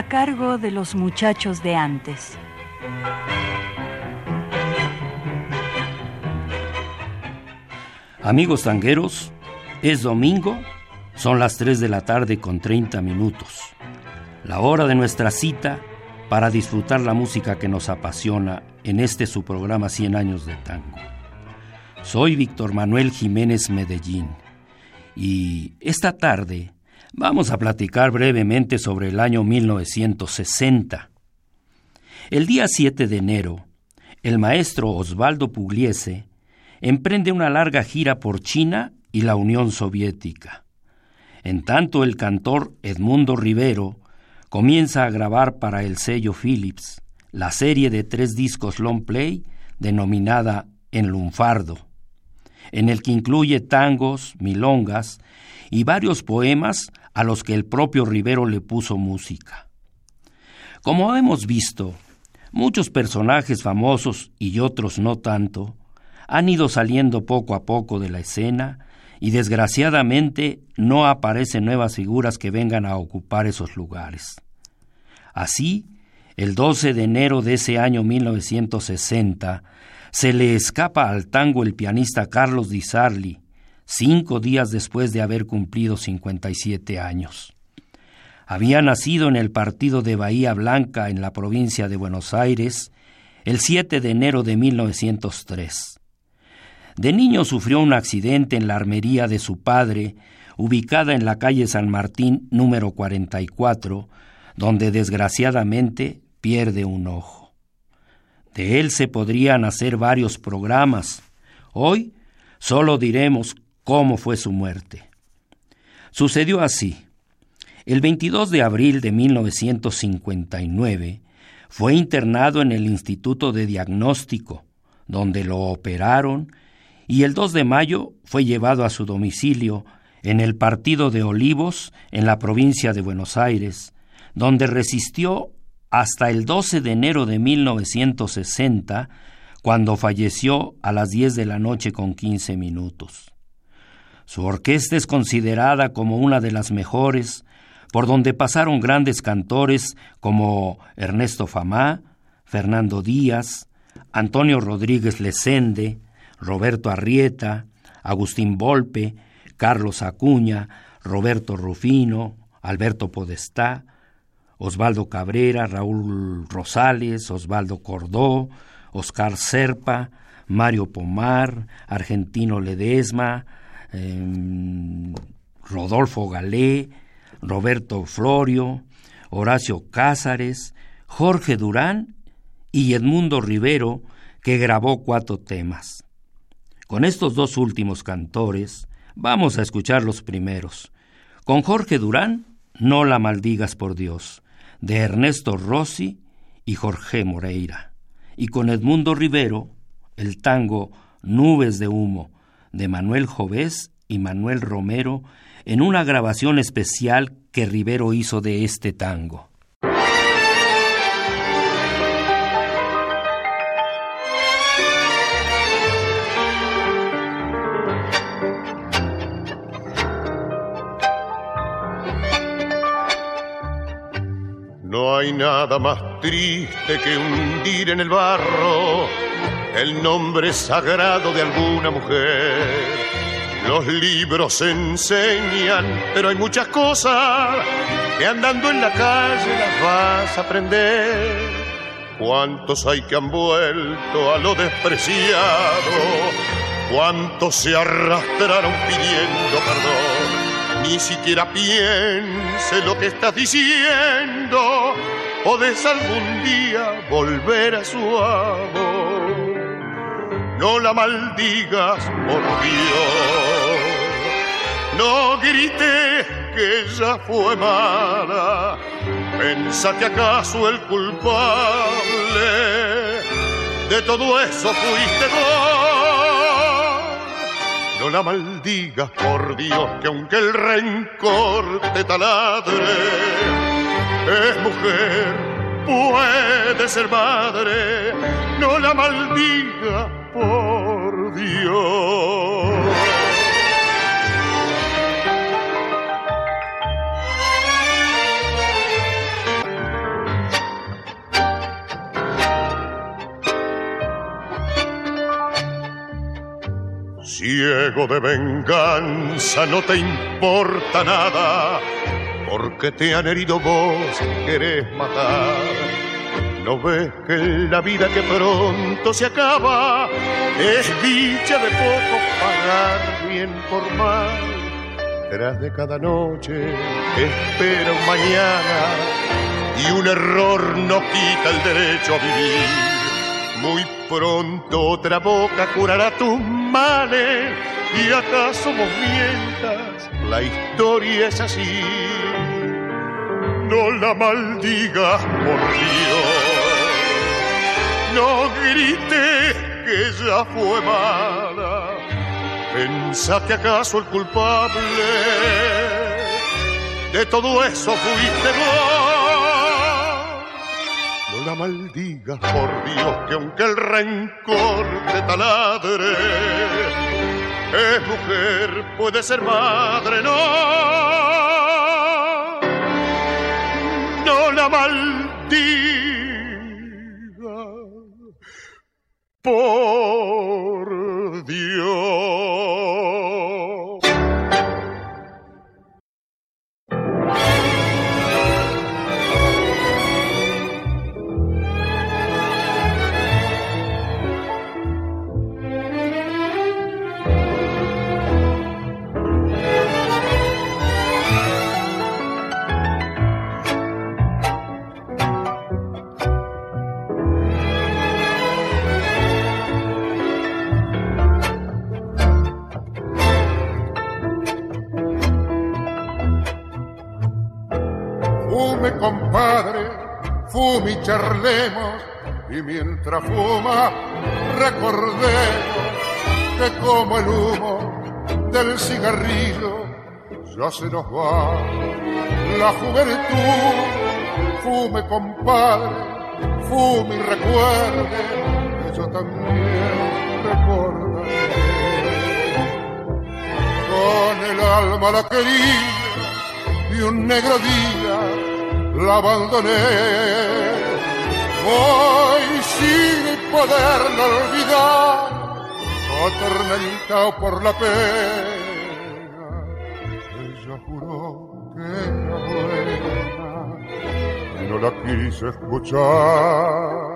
A cargo de los muchachos de antes. Amigos tangueros, es domingo, son las 3 de la tarde con 30 minutos. La hora de nuestra cita para disfrutar la música que nos apasiona en este su programa 100 años de tango. Soy Víctor Manuel Jiménez Medellín y esta tarde Vamos a platicar brevemente sobre el año 1960. El día 7 de enero, el maestro Osvaldo Pugliese emprende una larga gira por China y la Unión Soviética. En tanto, el cantor Edmundo Rivero comienza a grabar para el sello Philips la serie de tres discos long play denominada En Lunfardo, en el que incluye tangos, milongas y varios poemas a los que el propio Rivero le puso música. Como hemos visto, muchos personajes famosos y otros no tanto han ido saliendo poco a poco de la escena y desgraciadamente no aparecen nuevas figuras que vengan a ocupar esos lugares. Así, el 12 de enero de ese año 1960, se le escapa al tango el pianista Carlos Di Sarli, cinco días después de haber cumplido 57 años. Había nacido en el partido de Bahía Blanca, en la provincia de Buenos Aires, el 7 de enero de 1903. De niño sufrió un accidente en la armería de su padre, ubicada en la calle San Martín número 44, donde desgraciadamente pierde un ojo. De él se podrían hacer varios programas. Hoy solo diremos cómo fue su muerte. Sucedió así. El 22 de abril de 1959 fue internado en el Instituto de Diagnóstico, donde lo operaron, y el 2 de mayo fue llevado a su domicilio en el Partido de Olivos, en la provincia de Buenos Aires, donde resistió hasta el 12 de enero de 1960, cuando falleció a las 10 de la noche con 15 minutos. Su orquesta es considerada como una de las mejores, por donde pasaron grandes cantores como Ernesto Famá, Fernando Díaz, Antonio Rodríguez Lesende, Roberto Arrieta, Agustín Volpe, Carlos Acuña, Roberto Rufino, Alberto Podestá, Osvaldo Cabrera, Raúl Rosales, Osvaldo Cordó, Oscar Serpa, Mario Pomar, Argentino Ledesma, Em, Rodolfo Galé, Roberto Florio, Horacio Cázares, Jorge Durán y Edmundo Rivero, que grabó cuatro temas. Con estos dos últimos cantores, vamos a escuchar los primeros. Con Jorge Durán, No la maldigas por Dios, de Ernesto Rossi y Jorge Moreira. Y con Edmundo Rivero, el tango Nubes de Humo, de Manuel Jovés y Manuel Romero en una grabación especial que Rivero hizo de este tango. No hay nada más triste que hundir en el barro el nombre sagrado de alguna mujer. Los libros enseñan, pero hay muchas cosas que andando en la calle las vas a aprender. ¿Cuántos hay que han vuelto a lo despreciado? ¿Cuántos se arrastraron pidiendo perdón? Ni siquiera piense lo que estás diciendo. Podés algún día volver a su amor no la maldigas, por Dios. No grites que ella fue mala, Pensa que acaso el culpable de todo eso fuiste vos. No la maldigas, por Dios, que aunque el rencor te taladre, es mujer, puede ser madre. No la maldiga, por Dios. Ciego de venganza, no te importa nada, porque te han herido vos, querés matar. ¿No ves que la vida que pronto se acaba es dicha de poco pagar bien por mal? Tras de cada noche espera un mañana y un error no quita el derecho a vivir. Muy pronto otra boca curará tus males y acaso vos mientas, la historia es así. No la maldigas, por Dios, no grites que ya fue mala. Pensa que acaso el culpable de todo eso fuiste vos la maldigas, por Dios, que aunque el rencor te taladre, es mujer, puede ser madre, no. No la maldiga, por Dios. Charlemos y mientras fuma recordemos que como el humo del cigarrillo ya se nos va la juventud. Fume compadre, fume y recuerde que yo también recordaré. Con el alma la quería y un negro día la abandoné Hoy sin poderlo olvidar, atormentado por la pena, ella juró que era buena y no la quise escuchar.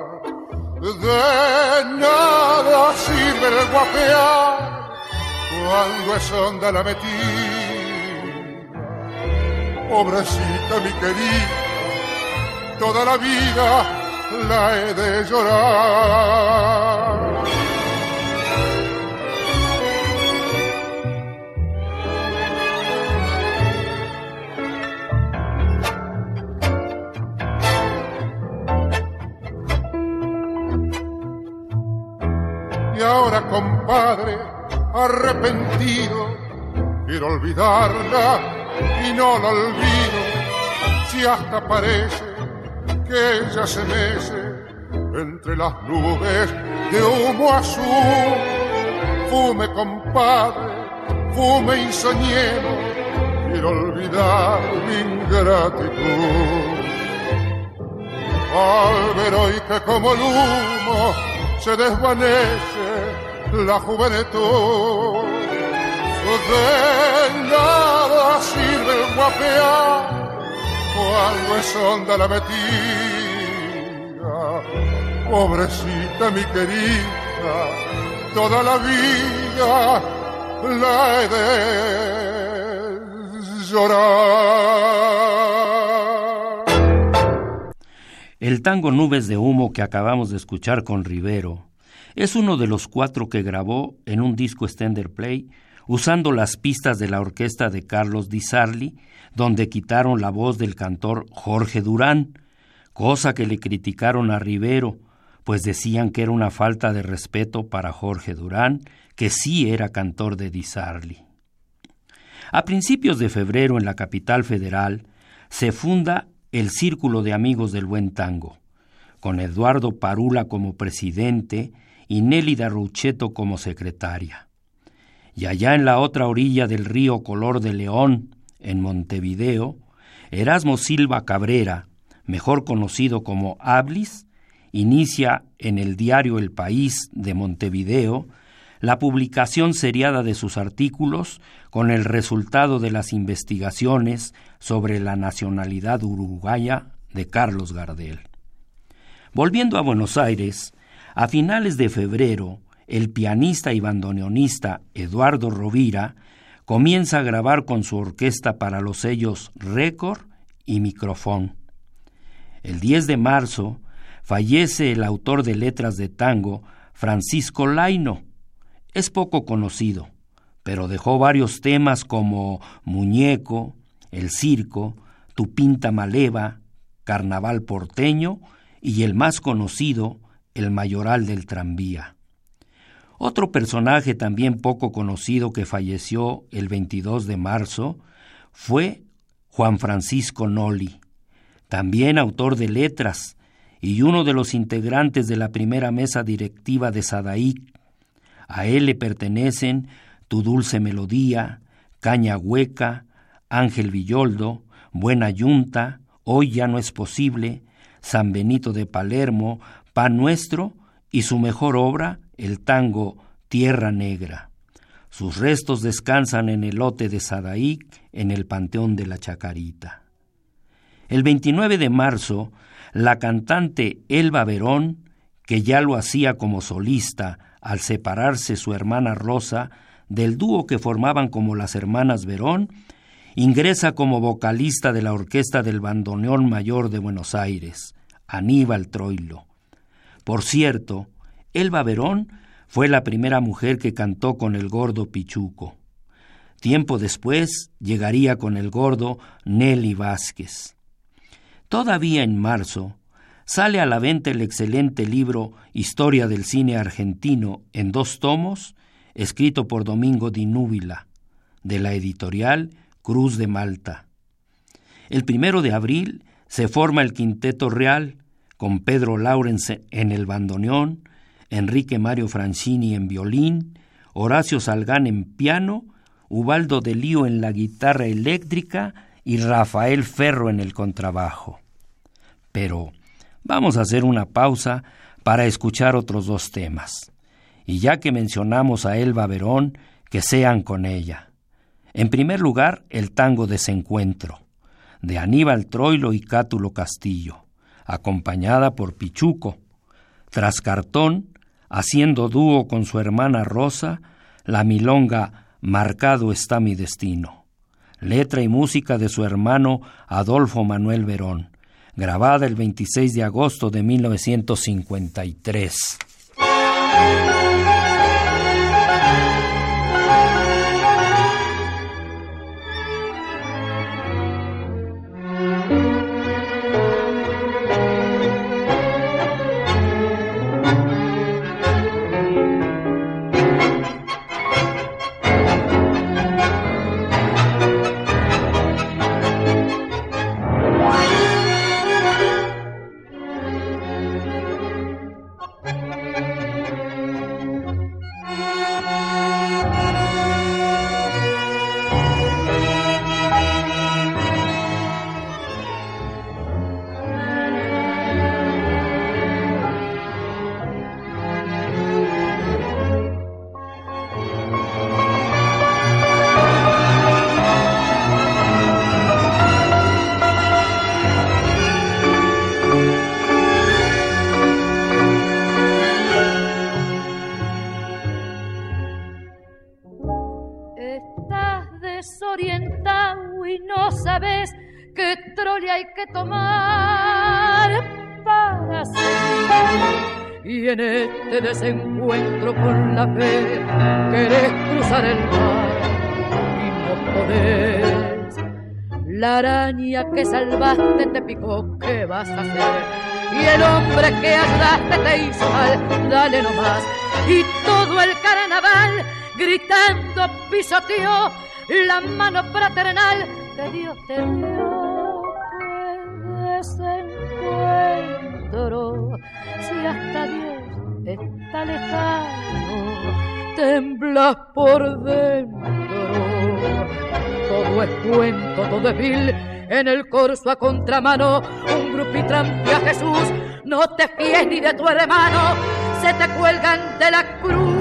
De nada sirve el guapear cuando es onda la metida. Pobrecita mi querida, toda la vida la he de llorar. Y ahora, compadre, arrepentido, quiero olvidarla y no la olvido, si hasta parece que ella se mece entre las nubes de humo azul. Fume, compadre, fume y soñemos, quiero olvidar mi ingratitud. Al ver hoy que como el humo se desvanece la juventud, de nada sirve guapear cuando es honda la metida. Pobrecita mi querida, toda la vida la he de llorar. El tango Nubes de Humo que acabamos de escuchar con Rivero es uno de los cuatro que grabó en un disco Stender Play usando las pistas de la orquesta de Carlos Di Sarli, donde quitaron la voz del cantor Jorge Durán, cosa que le criticaron a Rivero, pues decían que era una falta de respeto para Jorge Durán, que sí era cantor de Di Sarli. A principios de febrero en la capital federal se funda el Círculo de Amigos del Buen Tango, con Eduardo Parula como presidente y Nélida Rucheto como secretaria. Y allá en la otra orilla del río Color de León, en Montevideo, Erasmo Silva Cabrera, mejor conocido como Ablis, inicia en el diario El País de Montevideo la publicación seriada de sus artículos con el resultado de las investigaciones sobre la nacionalidad uruguaya de Carlos Gardel. Volviendo a Buenos Aires, a finales de febrero, el pianista y bandoneonista Eduardo Rovira comienza a grabar con su orquesta para los sellos Record y Microfón. El 10 de marzo fallece el autor de letras de tango Francisco Laino. Es poco conocido, pero dejó varios temas como Muñeco, El Circo, Tu Pinta Maleva, Carnaval Porteño y el más conocido, El Mayoral del Tranvía. Otro personaje también poco conocido que falleció el 22 de marzo fue Juan Francisco Noli, también autor de letras y uno de los integrantes de la primera mesa directiva de Sadaic. A él le pertenecen Tu Dulce Melodía, Caña Hueca, Ángel Villoldo, Buena Yunta, Hoy ya no es posible, San Benito de Palermo, Pan Nuestro y su mejor obra, el tango Tierra Negra. Sus restos descansan en el lote de Sadaic, en el Panteón de la Chacarita. El 29 de marzo, la cantante Elba Verón, que ya lo hacía como solista al separarse su hermana Rosa del dúo que formaban como las hermanas Verón, ingresa como vocalista de la Orquesta del Bandoneón Mayor de Buenos Aires, Aníbal Troilo. Por cierto, Elba Verón fue la primera mujer que cantó con el gordo Pichuco. Tiempo después llegaría con el gordo Nelly Vázquez. Todavía en marzo sale a la venta el excelente libro Historia del cine argentino en dos tomos, escrito por Domingo Di Núbila, de la editorial Cruz de Malta. El primero de abril se forma el Quinteto Real, con Pedro Laurence en el bandoneón, Enrique Mario Francini en violín, Horacio Salgán en piano, Ubaldo de Lío en la guitarra eléctrica y Rafael Ferro en el contrabajo. Pero vamos a hacer una pausa para escuchar otros dos temas. Y ya que mencionamos a Elba Verón, que sean con ella. En primer lugar, el tango Desencuentro, de Aníbal Troilo y Cátulo Castillo, acompañada por Pichuco. Tras Cartón, haciendo dúo con su hermana Rosa, la milonga Marcado está mi destino. Letra y música de su hermano Adolfo Manuel Verón, grabada el 26 de agosto de 1953. Que ayudaste te hizo mal, dale nomás. Y todo el carnaval gritando pisoteó la mano fraternal que Dios te dio. Desencuentro, si hasta Dios está lejano, temblas por dentro. Todo es cuento, todo es vil, en el corso a contramano, un grupitrampe a Jesús, no te fíes ni de tu hermano, se te cuelgan de la cruz.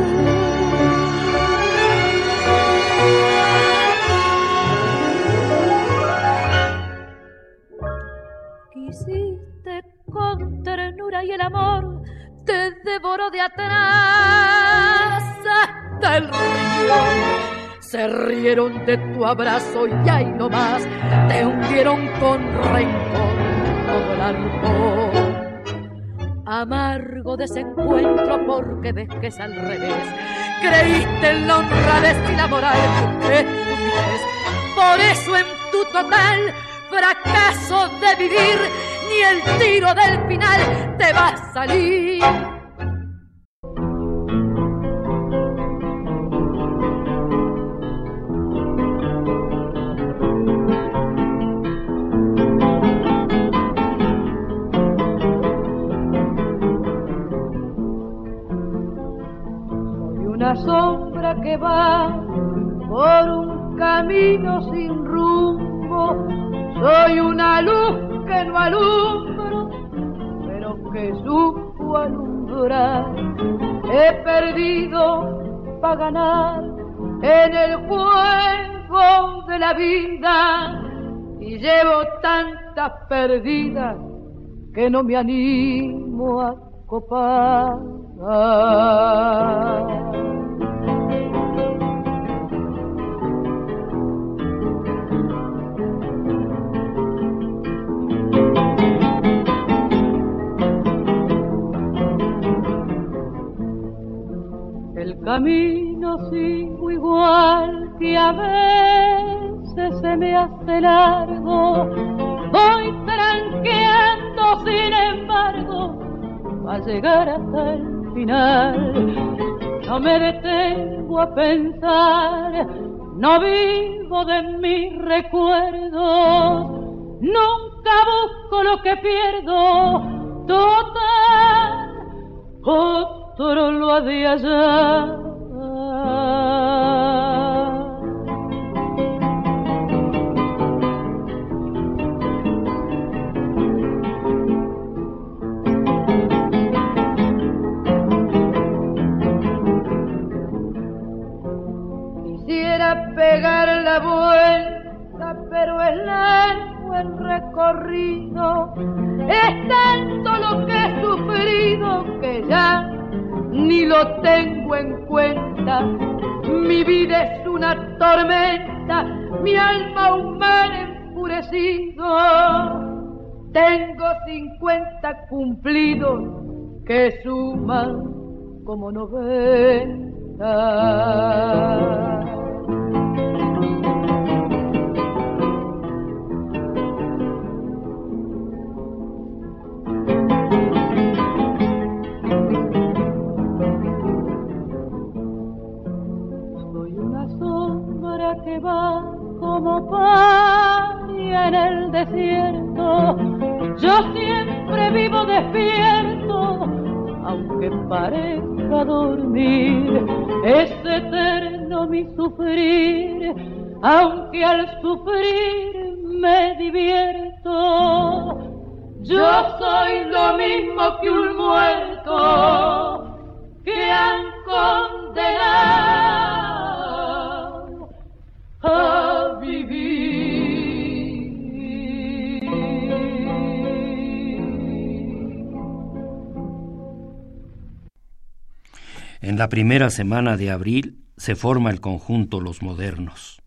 Quisiste con ternura y el amor te devoró de atrás hasta el río. Se rieron de tu abrazo y ahí nomás te hundieron con rencor todo el alcohol. Amargo desencuentro porque ves que es al revés. Creíste en la honradez y la moral, estupidez. Por eso en tu total fracaso de vivir, ni el tiro del final te va a salir. Sin rumbo. Soy una luz que no alumbro, pero que supo alumbrar. He perdido para ganar en el juego de la vida y llevo tantas perdidas que no me animo a copar. Camino sigo igual que a veces se me hace largo. Voy tranqueando sin embargo a llegar hasta el final. No me detengo a pensar, no vivo de mis recuerdos, nunca busco lo que pierdo, total, lo ha de hallar. Quisiera pegar la vuelta, pero es largo el recorrido. Es tanto lo que he sufrido que ya ni lo tengo en cuenta. Mi vida es una tormenta, mi alma un mar enfurecido. Tengo 50 cumplidos que suman como 90. Que va como paria en el desierto. Yo siempre vivo despierto, aunque parezca dormir. Es eterno mi sufrir, aunque al sufrir me divierto. Yo soy lo mismo que un muerto que han condenado a vivir. En la primera semana de abril se forma el conjunto Los Modernos.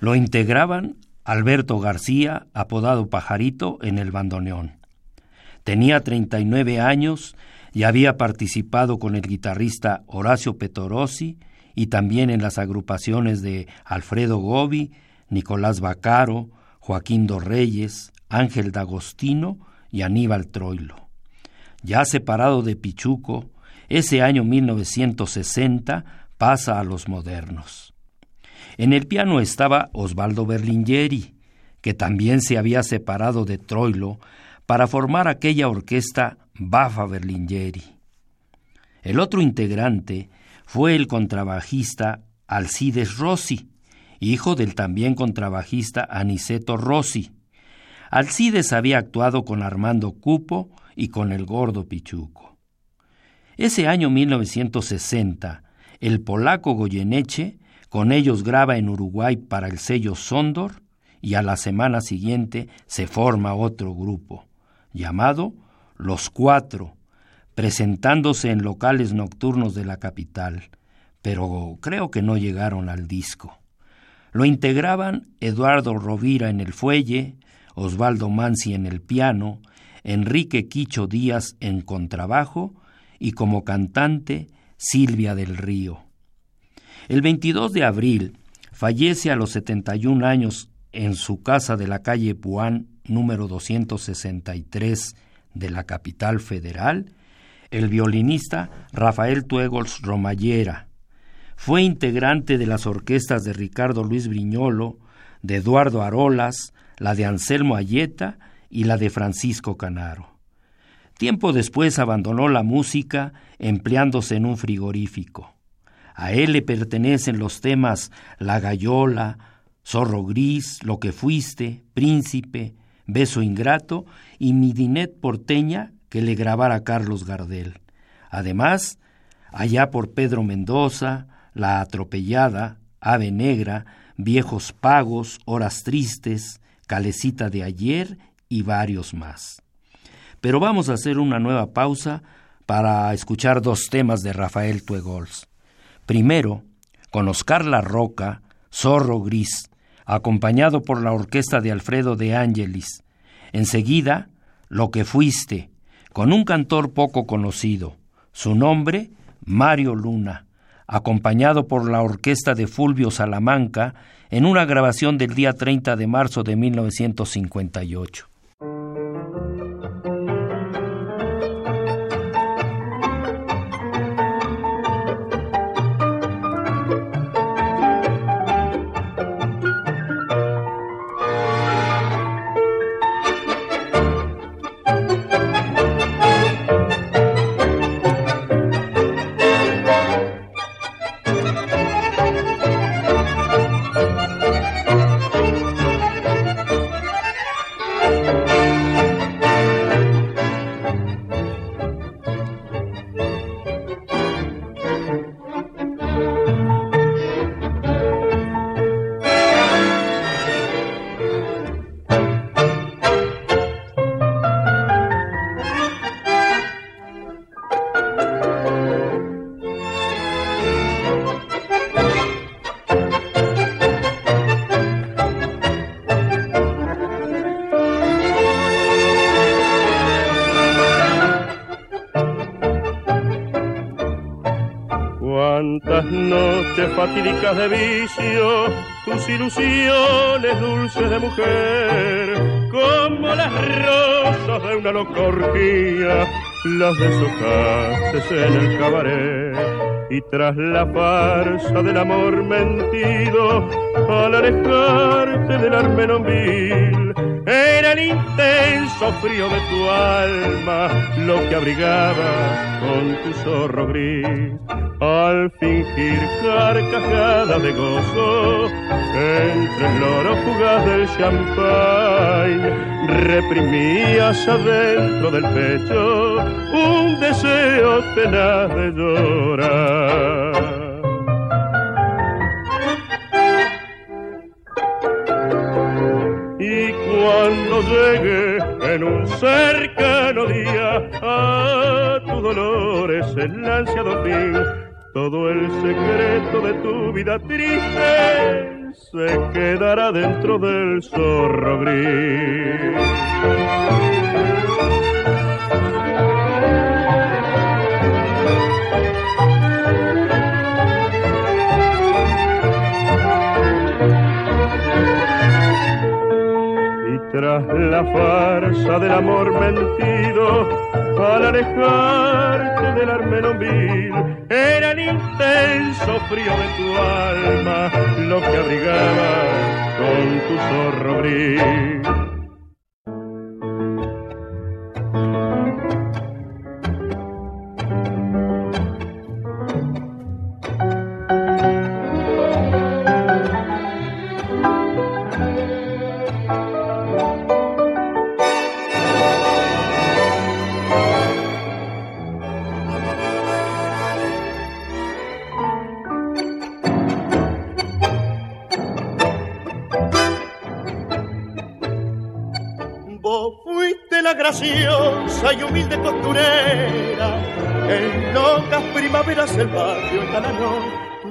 Lo integraban Alberto García, apodado Pajarito, en el bandoneón. Tenía 39 años y había participado con el guitarrista Horacio Petorosi y también en las agrupaciones de Alfredo Gobi, Nicolás Bacaro, Joaquín dos Reyes, Ángel D'Agostino y Aníbal Troilo. Ya separado de Pichuco, ese año 1960 pasa a los modernos. En el piano estaba Osvaldo Berlingeri, que también se había separado de Troilo para formar aquella orquesta Bafa Berlingeri. El otro integrante fue el contrabajista Alcides Rossi, hijo del también contrabajista Aniceto Rossi. Alcides había actuado con Armando Cupo y con el gordo Pichuco. Ese año 1960, el polaco Goyeneche con ellos graba en Uruguay para el sello Sondor y a la semana siguiente se forma otro grupo, llamado Los Cuatro, presentándose en locales nocturnos de la capital, pero creo que no llegaron al disco. Lo integraban Eduardo Rovira en el fuelle, Osvaldo Mansi en el piano, Enrique Quicho Díaz en contrabajo y como cantante Silvia del Río. El 22 de abril fallece a los 71 años en su casa de la calle Puán número 263 de la capital federal el violinista Rafael Tuegols Romallera. Fue integrante de las orquestas de Ricardo Luis Briñolo, de Eduardo Arolas, la de Anselmo Ayeta y la de Francisco Canaro. Tiempo después abandonó la música empleándose en un frigorífico. A él le pertenecen los temas La Gallola, Zorro Gris, Lo que fuiste, Príncipe, Beso Ingrato y Mi Dinet Porteña que le grabara Carlos Gardel. Además, allá por Pedro Mendoza, La Atropellada, Ave Negra, Viejos Pagos, Horas Tristes, Calecita de Ayer y varios más. Pero vamos a hacer una nueva pausa para escuchar dos temas de Rafael Tuegols. Primero, con Oscar La Roca, Zorro Gris, acompañado por la orquesta de Alfredo de Ángelis. Enseguida, Lo que fuiste, con un cantor poco conocido. Su nombre, Mario Luna, acompañado por la orquesta de Fulvio Salamanca en una grabación del día 30 de marzo de 1958. De vicio, tus ilusiones dulces de mujer, como las rosas de una loca orgía, las deshojaste en el cabaret. Y tras la farsa del amor mentido, al alejarte del armenonville, era el intenso frío de tu alma lo que abrigaba con tu zorro gris al fingir carcajada de gozo entre el oro fugaz del champagne. Reprimías adentro del pecho un deseo tenaz de llorar. Y cuando llegue en un cercano día a tu dolor es el ansiado fin todo el secreto de tu vida triste se quedará dentro del zorro gris. y tras la farsa del amor mentido al alejarte del armero era el intenso frío de tu alma lo que abrigaba con tu zorro gris.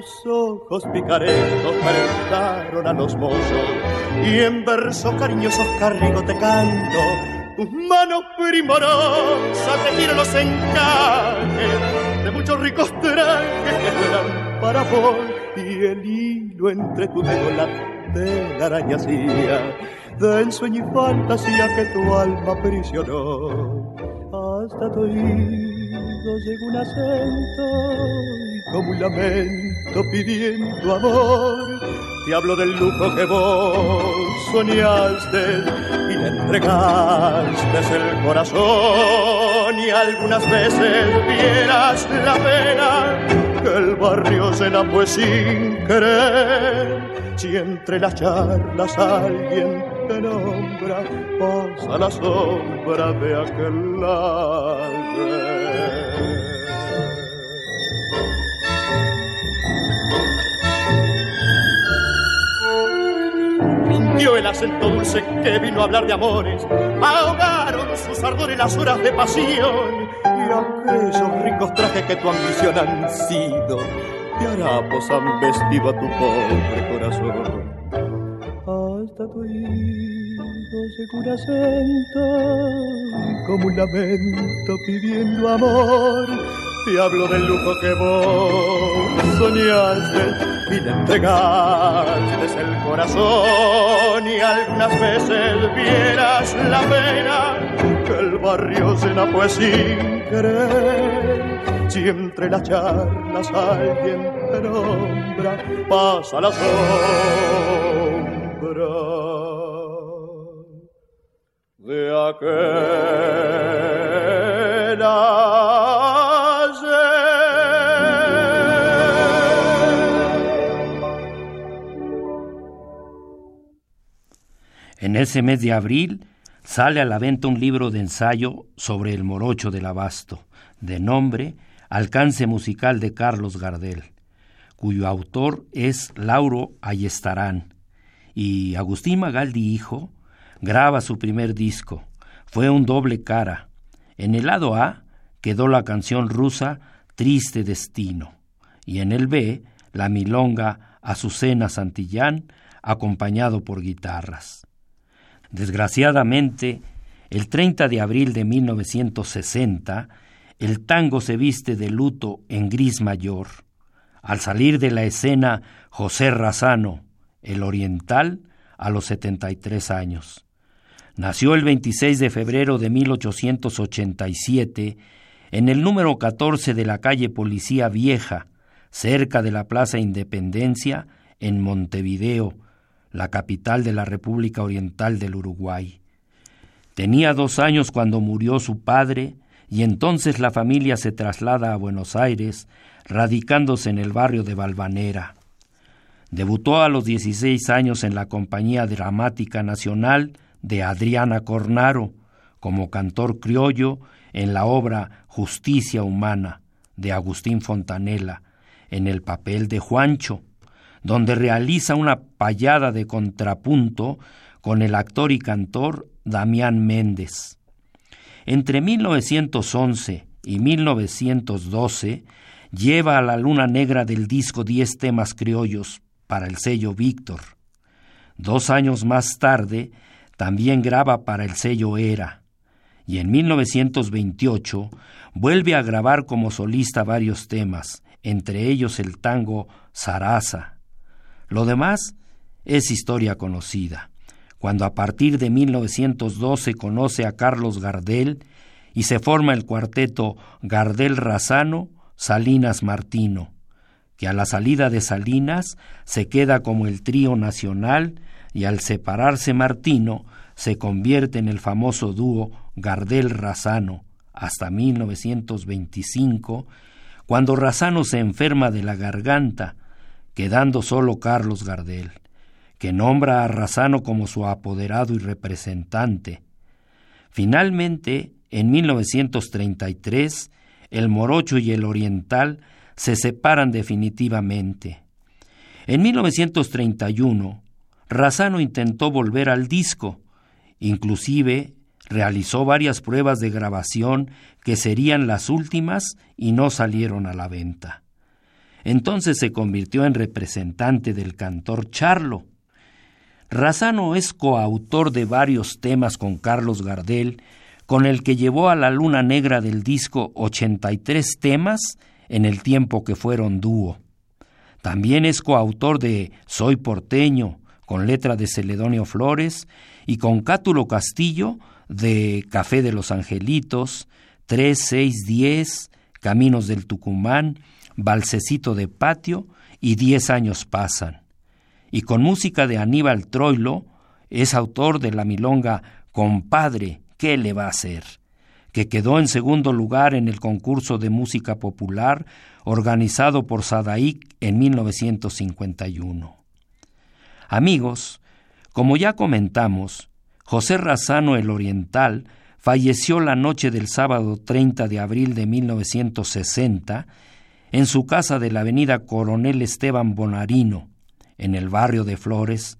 Tus ojos picaretos parentaron a los mozos y en versos cariñosos carrigo te canto. Tus manos primorosas te los encajes de muchos ricos trajes que eran para vos y el hilo entre tu dedo la araña hacía de ensueño y fantasía que tu alma aprisionó. Hasta tu oído llegó un acento y como un lamento pidiendo amor. Te hablo del lujo que vos soñaste y le entregaste el corazón y algunas veces vieras la pena que el barrio llena pues sin querer si entre las charlas alguien te nombra, pasa la sombra de aquel lado. Mintió el acento dulce que vino a hablar de amores, ahogaron sus ardores las horas de pasión y aquellos ricos trajes que tu ambición han sido de harapos han vestido a tu pobre corazón. Hasta tu oído se acento como un lamento pidiendo amor. Te hablo del lujo que vos soñaste y le entregaste el corazón y algunas veces vieras la pena que el barrio llena pues sin querer. Si entre las charlas alguien te pasa la sombra de aquel En ese mes de abril sale a la venta un libro de ensayo sobre el morocho del abasto, de nombre alcance musical de Carlos Gardel, cuyo autor es Lauro Ayestarán, y Agustín Magaldi Hijo graba su primer disco. Fue un doble cara. En el lado A quedó la canción rusa Triste Destino, y en el B la milonga Azucena Santillán, acompañado por guitarras. Desgraciadamente, el 30 de abril de 1960, el tango se viste de luto en gris mayor. Al salir de la escena José Razano, el oriental, a los 73 años. Nació el 26 de febrero de 1887 en el número 14 de la calle Policía Vieja, cerca de la Plaza Independencia, en Montevideo, la capital de la República Oriental del Uruguay. Tenía dos años cuando murió su padre y entonces la familia se traslada a Buenos Aires, radicándose en el barrio de Valvanera. Debutó a los 16 años en la Compañía Dramática Nacional de Adriana Cornaro como cantor criollo en la obra Justicia Humana de Agustín Fontanella, en el papel de Juancho, donde realiza una payada de contrapunto con el actor y cantor Damián Méndez. Entre 1911 y 1912 lleva a la luna negra del disco Diez temas criollos para el sello Víctor. Dos años más tarde también graba para el sello Era y en 1928 vuelve a grabar como solista varios temas, entre ellos el tango Sarasa. Lo demás es historia conocida. cuando a partir de 1912 conoce a Carlos Gardel y se forma el cuarteto Gardel Razano, Salinas Martino, que a la salida de Salinas se queda como el trío nacional y al separarse Martino se convierte en el famoso dúo Gardel Razano hasta 1925, cuando Razano se enferma de la garganta, quedando solo Carlos Gardel, que nombra a Razano como su apoderado y representante. Finalmente, en 1933, el morocho y el oriental se separan definitivamente. En 1931, Razano intentó volver al disco, inclusive realizó varias pruebas de grabación que serían las últimas y no salieron a la venta. Entonces se convirtió en representante del cantor Charlo. Razano es coautor de varios temas con Carlos Gardel, con el que llevó a la luna negra del disco 83 temas en el tiempo que fueron dúo. También es coautor de Soy porteño, con letra de Celedonio Flores, y con Cátulo Castillo de Café de los Angelitos, 3, 6, 10, Caminos del Tucumán, Balsecito de Patio y Diez años pasan. Y con música de Aníbal Troilo, es autor de la milonga Compadre, ¿qué le va a hacer? que quedó en segundo lugar en el concurso de música popular organizado por Sadaic en 1951. Amigos, como ya comentamos, José Razano el Oriental falleció la noche del sábado 30 de abril de 1960 en su casa de la avenida Coronel Esteban Bonarino, en el barrio de Flores,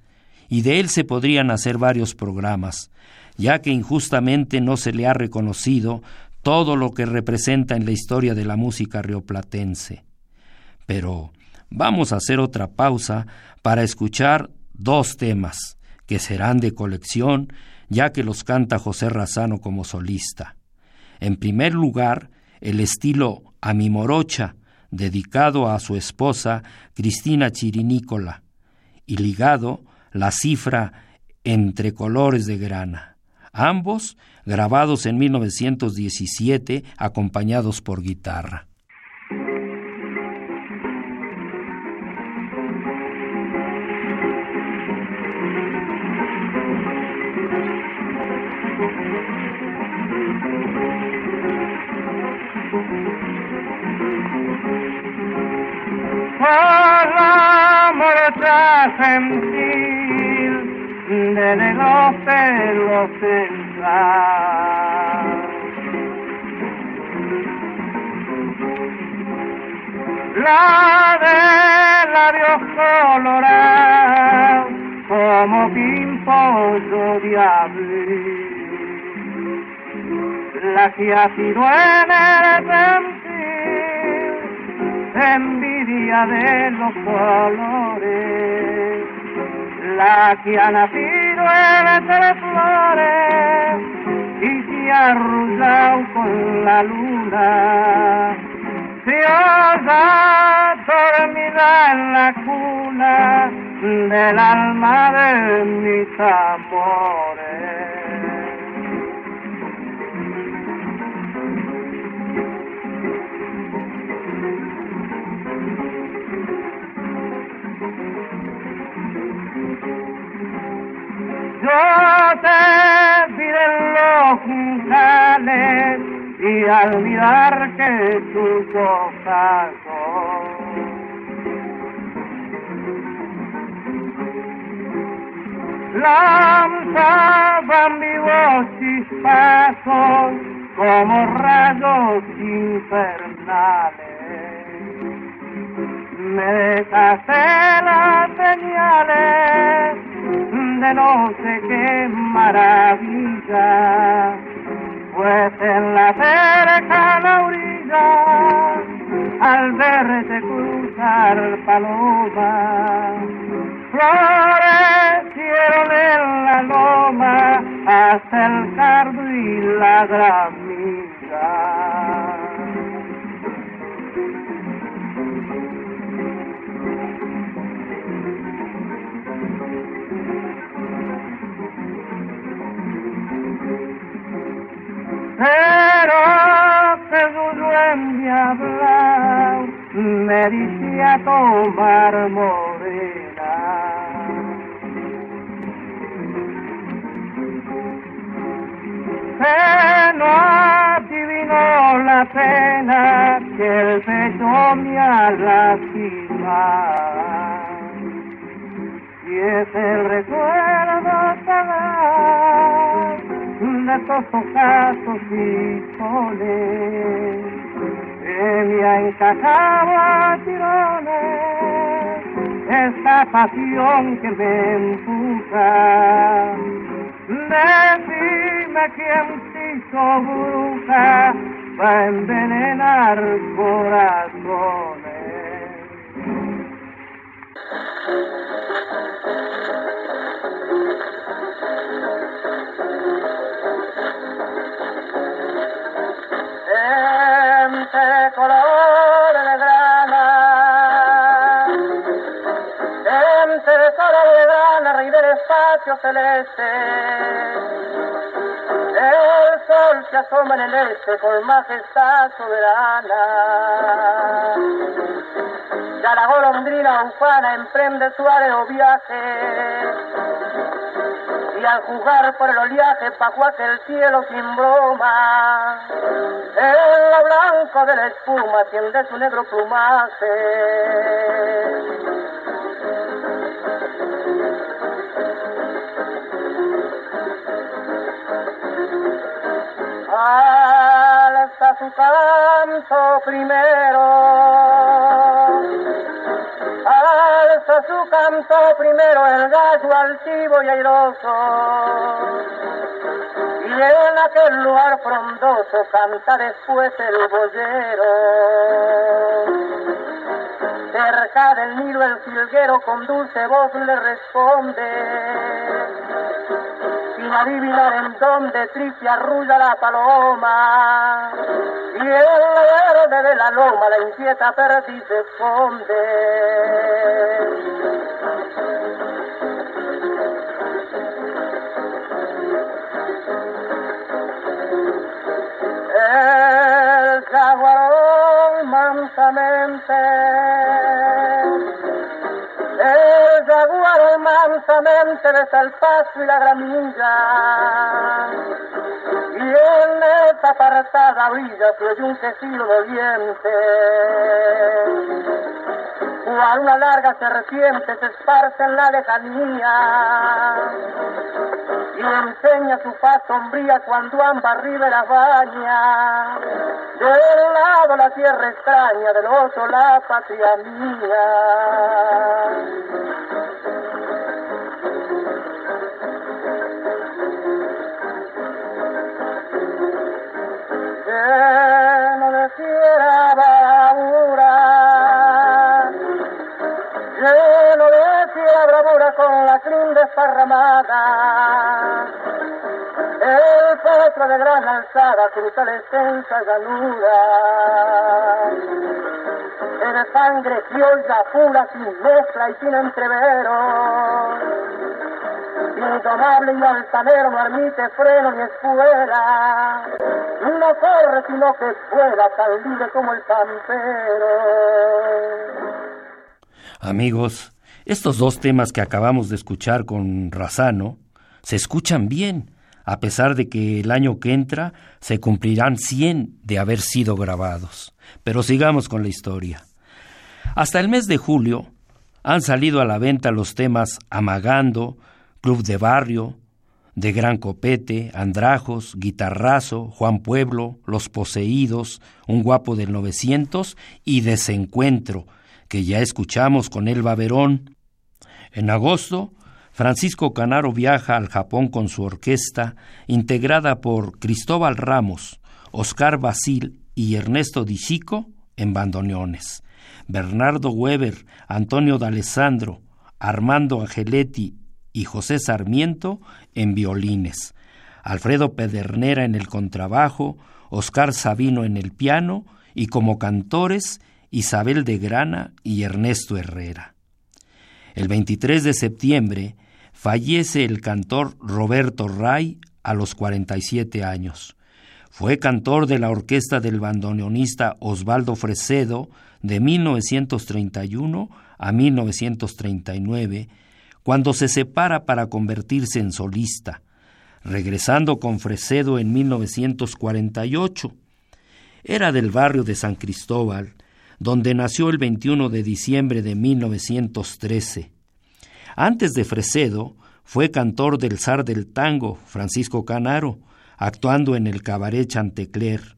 y de él se podrían hacer varios programas, ya que injustamente no se le ha reconocido todo lo que representa en la historia de la música rioplatense. Pero vamos a hacer otra pausa para escuchar dos temas que serán de colección, ya que los canta José Razano como solista. En primer lugar, el estilo A mi morocha, dedicado a su esposa Cristina Chirinícola, y ligado la cifra Entre colores de grana ambos grabados en 1917 acompañados por guitarra. De los pelos central. La de labios colorados como pimpollo de abril. La que ha sido en el sentir envidia de los colores la que ha nacido entre flores y se ha arrullado con la luna. Se osa dormida en la cuna del alma de mis amores. Yo te pide los juntales y olvidar que tus hojas lanzaban vivos chispazos como rayos infernales. Me dejaste las señales de no sé qué maravilla, pues en la cercana orilla, al verte cruzar paloma, florecieron en la loma hasta el cardo y la gramilla. Pero que su duende hablar me dice a tomar morena. Se no adivinó la pena que el pecho me ha lastimado. Y es el recuerdo pagado de todos casos y soles que me ha encajado a tirones esta pasión que me empuja. Decime quién se hizo bruja para envenenar corazones celeste. El sol se asoma en el este con majestad soberana. Ya la golondrina ufana emprende su areo viaje y al jugar por el oleaje bajo el cielo sin broma, en lo blanco de la espuma tiende su negro plumaje. Su canto primero, alza su canto primero el gallo altivo y airoso. Y en aquel lugar frondoso canta después el boyero. Cerca del Nilo el jilguero con dulce voz le responde sin adivinar en dónde triste arrulla la paloma. Y el verde de la loma la inquieta perdiz se esconde. El jaguarón mansamente mansamente besa el paso y la gramilla. Y en esta apartada brilla se un quejido doliente. Cual una larga serpiente se esparce en la lejanía. Y enseña su faz sombría cuando ambas riberas baña. De un lado la tierra extraña, del otro la patria mía. El potro de gran alzada cruza la extensa llanura. Sangre criolla pura, sin mezcla y sin entrevero indomable y altanero no admite freno ni escuela. No corre sino que pueda tan libre como el campero. Amigos, estos dos temas que acabamos de escuchar con Razano se escuchan bien, a pesar de que el año que entra se cumplirán 100 de haber sido grabados. Pero sigamos con la historia. Hasta el mes de julio han salido a la venta los temas Amagando, Club de Barrio, de Gran Copete, Andrajos, Guitarrazo, Juan Pueblo, Los Poseídos, Un Guapo del 900 y Desencuentro, que ya escuchamos con Elba Verón. En agosto, Francisco Canaro viaja al Japón con su orquesta, integrada por Cristóbal Ramos, Oscar Basil y Ernesto Disico en bandoneones, Bernardo Weber, Antonio D'Alessandro, Armando Angeletti y José Sarmiento en violines, Alfredo Pedernera en el contrabajo, Oscar Sabino en el piano y como cantores Isabel de Grana y Ernesto Herrera. El 23 de septiembre fallece el cantor Roberto Ray a los 47 años. Fue cantor de la orquesta del bandoneonista Osvaldo Fresedo de 1931 a 1939, cuando se separa para convertirse en solista, regresando con Fresedo en 1948. Era del barrio de San Cristóbal, donde nació el 21 de diciembre de 1913. Antes de Fresedo, fue cantor del zar del tango, Francisco Canaro, actuando en el cabaret Chantecler.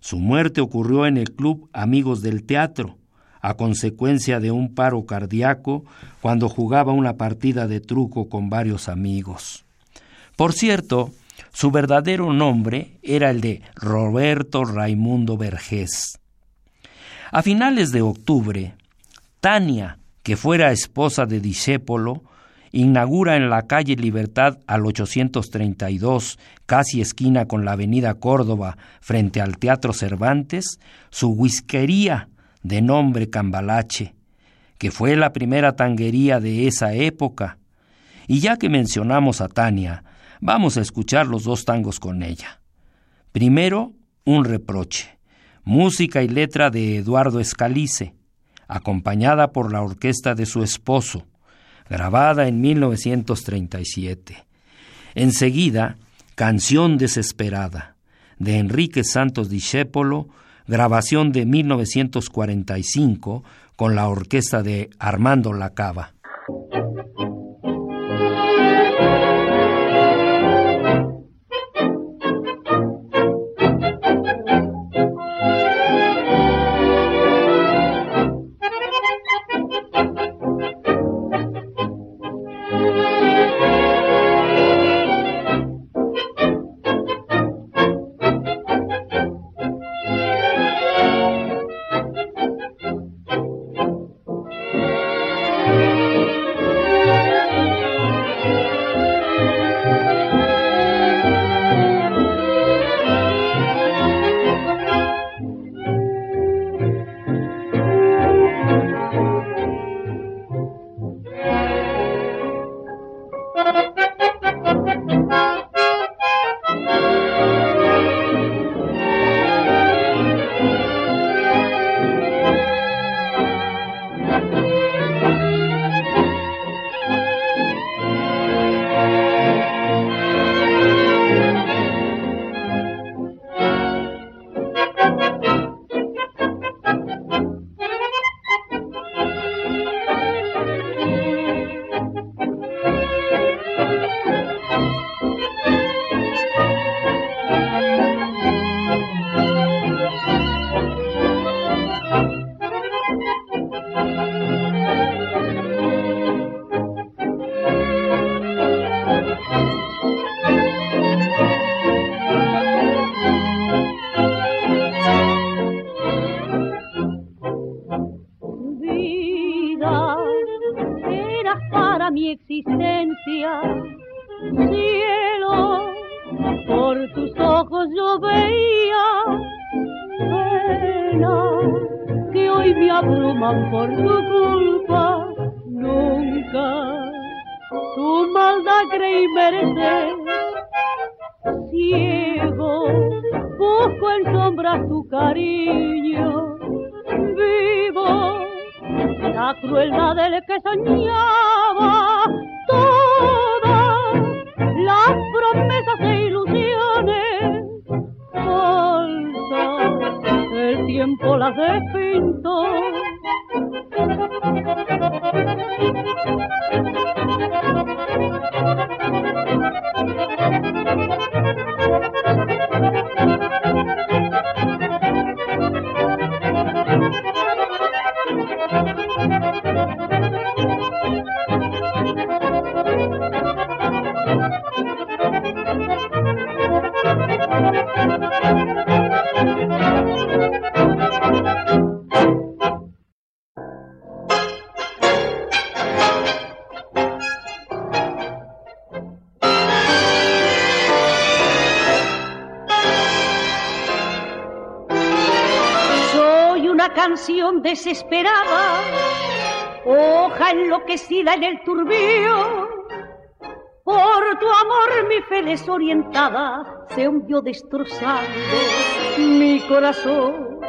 Su muerte ocurrió en el club Amigos del Teatro, a consecuencia de un paro cardíaco cuando jugaba una partida de truco con varios amigos. Por cierto, su verdadero nombre era el de Roberto Raimundo Vergés. A finales de octubre, Tania, que fuera esposa de Discépolo, inaugura en la calle Libertad al 832, casi esquina con la avenida Córdoba, frente al Teatro Cervantes, su whiskería de nombre Cambalache, que fue la primera tanguería de esa época. Y ya que mencionamos a Tania, vamos a escuchar los dos tangos con ella. Primero, un reproche, música y letra de Eduardo Escalice, acompañada por la orquesta de su esposo, grabada en 1937. Enseguida, Canción Desesperada, de Enrique Santos Discépolo, grabación de 1945 con la orquesta de Armando Lacava. Tu amor mi fe desorientada se hundió destrozando mi corazón.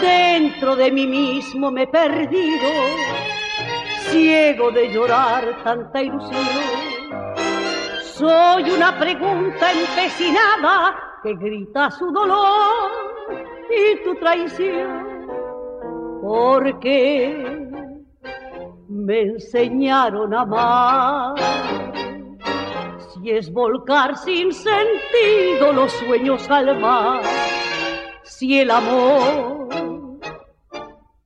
Dentro de mí mismo me he perdido, ciego de llorar tanta ilusión. Soy una pregunta empecinada que grita su dolor y tu traición. ¿Por qué? me enseñaron a amar. Si es volcar sin sentido los sueños al mar, si el amor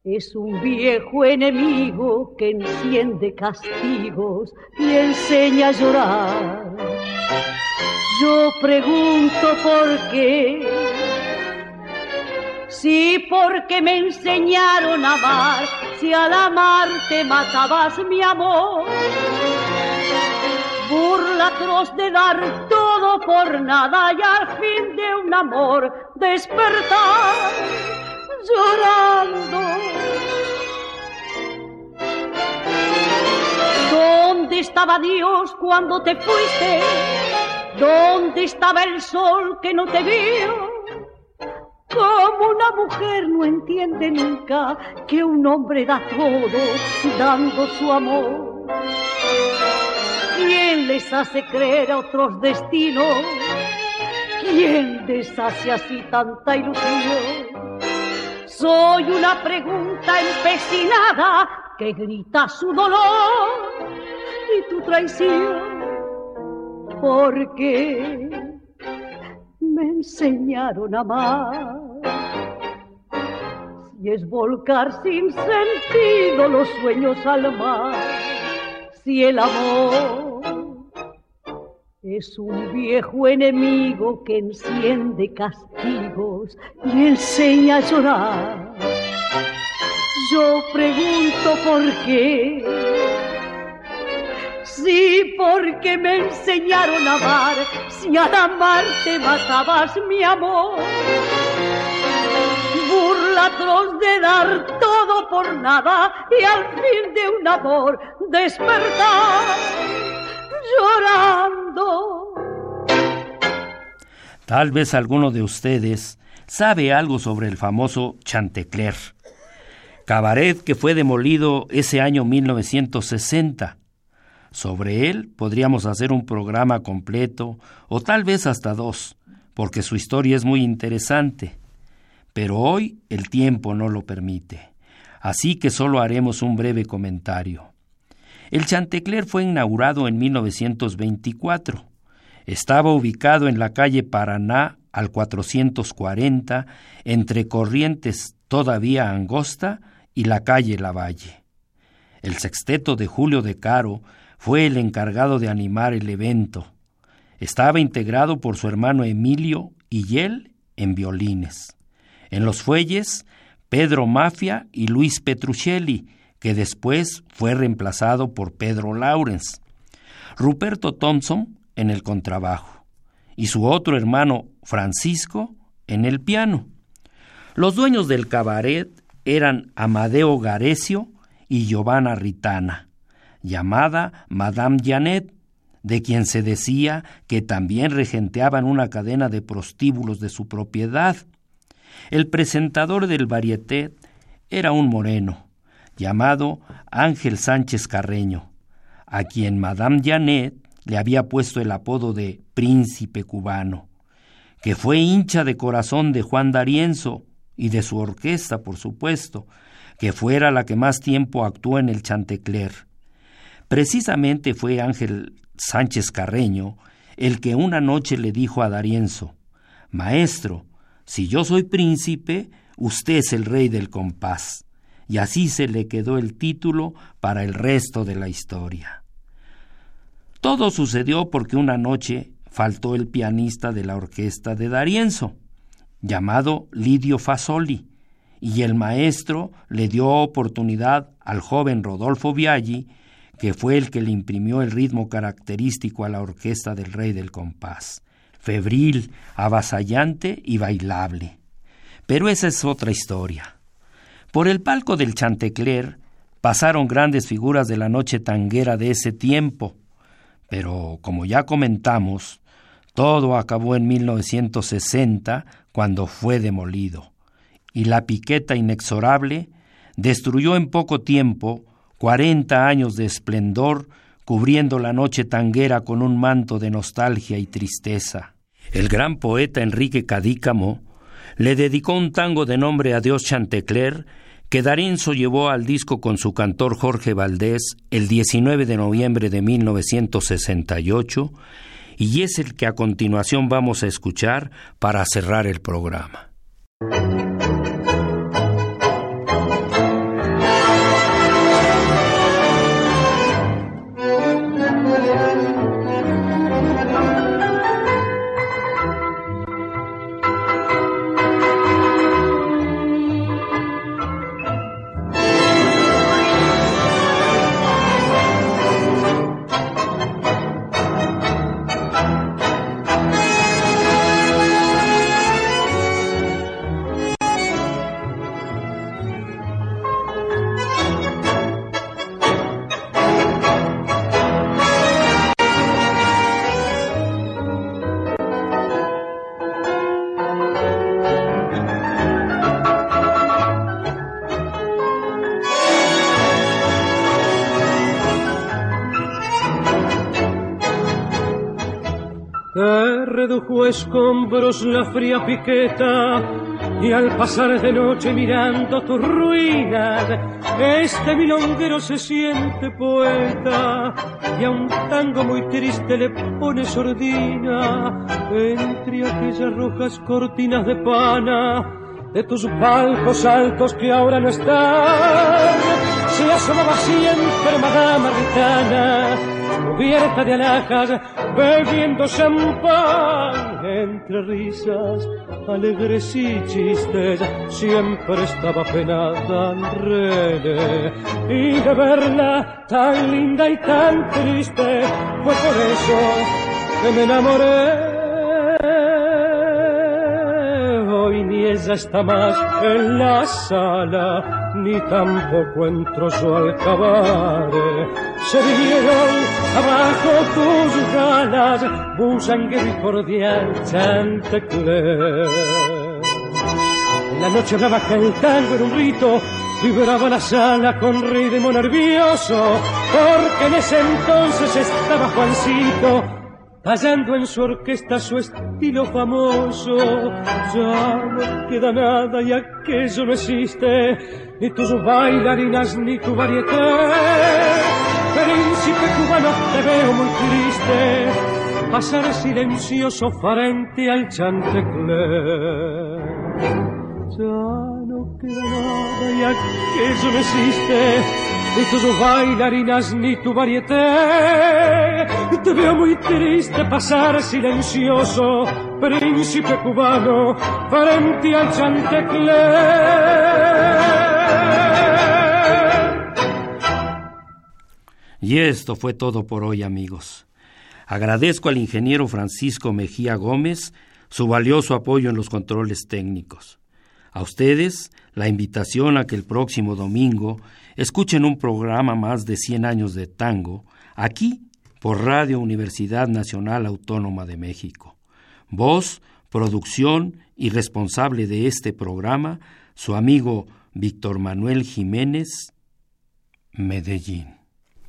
es un viejo enemigo que enciende castigos y enseña a llorar. Yo pregunto por qué Sí, porque me enseñaron a amar, si al amarte matabas mi amor. Burla atroz de dar todo por nada y al fin de un amor despertar llorando. ¿Dónde estaba Dios cuando te fuiste? ¿Dónde estaba el sol que no te vio? Como una mujer no entiende nunca que un hombre da todo dando su amor. ¿Quién les hace creer a otros destinos? ¿Quién deshace así tanta ilusión? Soy una pregunta empecinada que grita su dolor y tu traición. ¿Por qué? me enseñaron a amar. Si es volcar sin sentido los sueños al mar, si el amor es un viejo enemigo que enciende castigos y enseña a llorar. Yo pregunto por qué Sí, porque me enseñaron a amar, si al amarte matabas mi amor. Burlatros de dar todo por nada y al fin de un amor despertar llorando. Tal vez alguno de ustedes sabe algo sobre el famoso Chantecler, cabaret que fue demolido ese año 1960 sobre él podríamos hacer un programa completo o tal vez hasta dos, porque su historia es muy interesante. Pero hoy el tiempo no lo permite, así que solo haremos un breve comentario. El Chantecler fue inaugurado en 1924. Estaba ubicado en la calle Paraná al 440, entre Corrientes todavía angosta y la calle Lavalle. El sexteto de Julio de Caro fue el encargado de animar el evento. Estaba integrado por su hermano Emilio y él en violines. En los fuelles, Pedro Mafia y Luis Petruccelli, que después fue reemplazado por Pedro Laurens. Ruperto Thompson en el contrabajo y su otro hermano Francisco en el piano. Los dueños del cabaret eran Amadeo Garecio y Giovanna Ritana llamada Madame Janet, de quien se decía que también regenteaban una cadena de prostíbulos de su propiedad. El presentador del varieté era un moreno, llamado Ángel Sánchez Carreño, a quien Madame Janet le había puesto el apodo de Príncipe Cubano, que fue hincha de corazón de Juan D'Arienzo y de su orquesta, por supuesto, que fuera la que más tiempo actuó en el Chantecler. Precisamente fue Ángel Sánchez Carreño el que una noche le dijo a Darienzo, Maestro, si yo soy príncipe, usted es el rey del compás. Y así se le quedó el título para el resto de la historia. Todo sucedió porque una noche faltó el pianista de la orquesta de Darienzo, llamado Lidio Fasoli, y el maestro le dio oportunidad al joven Rodolfo Viaggi que fue el que le imprimió el ritmo característico a la orquesta del rey del compás, febril, avasallante y bailable. Pero esa es otra historia. Por el palco del Chantecler pasaron grandes figuras de la noche tanguera de ese tiempo. Pero como ya comentamos, todo acabó en 1960 cuando fue demolido, y la piqueta inexorable destruyó en poco tiempo 40 años de esplendor cubriendo la noche tanguera con un manto de nostalgia y tristeza. El gran poeta Enrique Cadícamo le dedicó un tango de nombre a Dios Chantecler que Darinzo llevó al disco con su cantor Jorge Valdés el 19 de noviembre de 1968 y es el que a continuación vamos a escuchar para cerrar el programa. Escombros la fría piqueta y al pasar de noche mirando tus ruinas, este milonguero se siente poeta y a un tango muy triste le pone sordina entre aquellas rojas cortinas de pana de tus palcos altos que ahora no están. Se asomaba siempre Madama Ritana, cubierta de alhajas, bebiendo champán. Entre risas, alegres y chistes, siempre estaba penada en René. Y de verla tan linda y tan triste, fue por eso que me enamoré. ni ella está más en la sala, ni tampoco entró su alcabare. Se vinieron abajo tus galas, busanguero y cordial Chantecler. La noche que el tango era un rito, vibraba la sala con ritmo nervioso, porque en ese entonces estaba Juancito hallando en su orquesta su estilo famoso. Ya no queda nada y aquello no existe, ni tus bailarinas ni tu varieté. Príncipe cubano, te veo muy triste, pasar silencioso frente al chantecler. Ya no queda nada y aquello no existe, ni tus bailarinas ni tu varieté. Te veo muy triste pasar silencioso, príncipe cubano, frente al Chantecler. Y esto fue todo por hoy, amigos. Agradezco al ingeniero Francisco Mejía Gómez su valioso apoyo en los controles técnicos. A ustedes la invitación a que el próximo domingo escuchen un programa más de 100 años de tango aquí por Radio Universidad Nacional Autónoma de México. Voz, producción y responsable de este programa, su amigo Víctor Manuel Jiménez, Medellín.